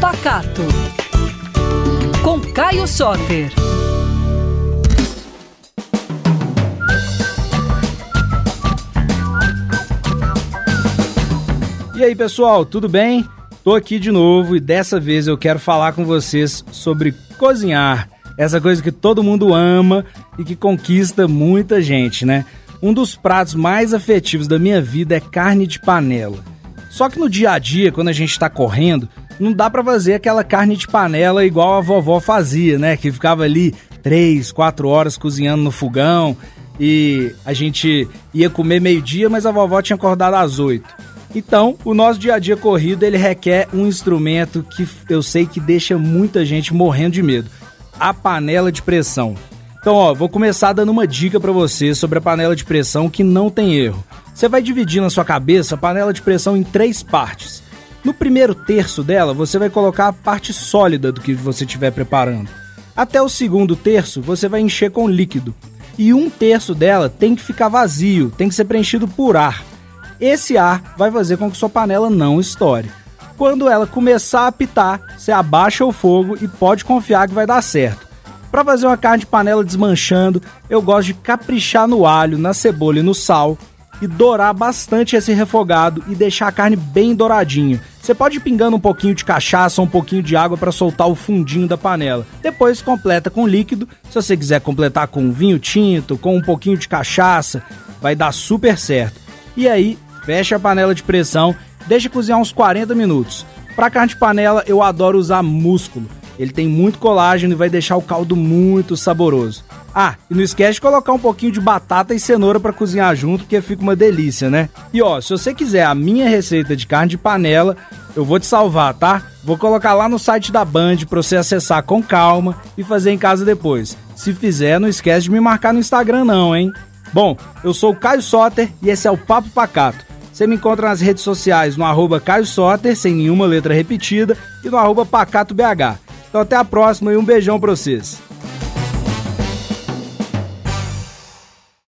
Pacato. Com Caio Soter. E aí, pessoal, tudo bem? Tô aqui de novo e dessa vez eu quero falar com vocês sobre cozinhar. Essa coisa que todo mundo ama e que conquista muita gente, né? Um dos pratos mais afetivos da minha vida é carne de panela. Só que no dia a dia, quando a gente tá correndo, não dá para fazer aquela carne de panela igual a vovó fazia, né? Que ficava ali três, quatro horas cozinhando no fogão e a gente ia comer meio-dia, mas a vovó tinha acordado às oito. Então, o nosso dia a dia corrido, ele requer um instrumento que eu sei que deixa muita gente morrendo de medo. A panela de pressão. Então, ó, vou começar dando uma dica para você sobre a panela de pressão que não tem erro. Você vai dividir na sua cabeça a panela de pressão em três partes. No primeiro terço dela, você vai colocar a parte sólida do que você estiver preparando. Até o segundo terço, você vai encher com líquido. E um terço dela tem que ficar vazio, tem que ser preenchido por ar. Esse ar vai fazer com que sua panela não estoure. Quando ela começar a apitar, você abaixa o fogo e pode confiar que vai dar certo. Para fazer uma carne de panela desmanchando, eu gosto de caprichar no alho, na cebola e no sal e dourar bastante esse refogado e deixar a carne bem douradinha. Você pode ir pingando um pouquinho de cachaça, um pouquinho de água para soltar o fundinho da panela. Depois completa com líquido. Se você quiser completar com vinho tinto, com um pouquinho de cachaça, vai dar super certo. E aí Fecha a panela de pressão, deixa cozinhar uns 40 minutos. Para carne de panela, eu adoro usar músculo. Ele tem muito colágeno e vai deixar o caldo muito saboroso. Ah, e não esquece de colocar um pouquinho de batata e cenoura para cozinhar junto, porque fica uma delícia, né? E ó, se você quiser a minha receita de carne de panela, eu vou te salvar, tá? Vou colocar lá no site da Band para você acessar com calma e fazer em casa depois. Se fizer, não esquece de me marcar no Instagram não, hein? Bom, eu sou o Caio Soter e esse é o Papo Pacato. Você me encontra nas redes sociais no arroba Caio Soter, sem nenhuma letra repetida, e no arroba PacatoBH. Então até a próxima e um beijão pra vocês.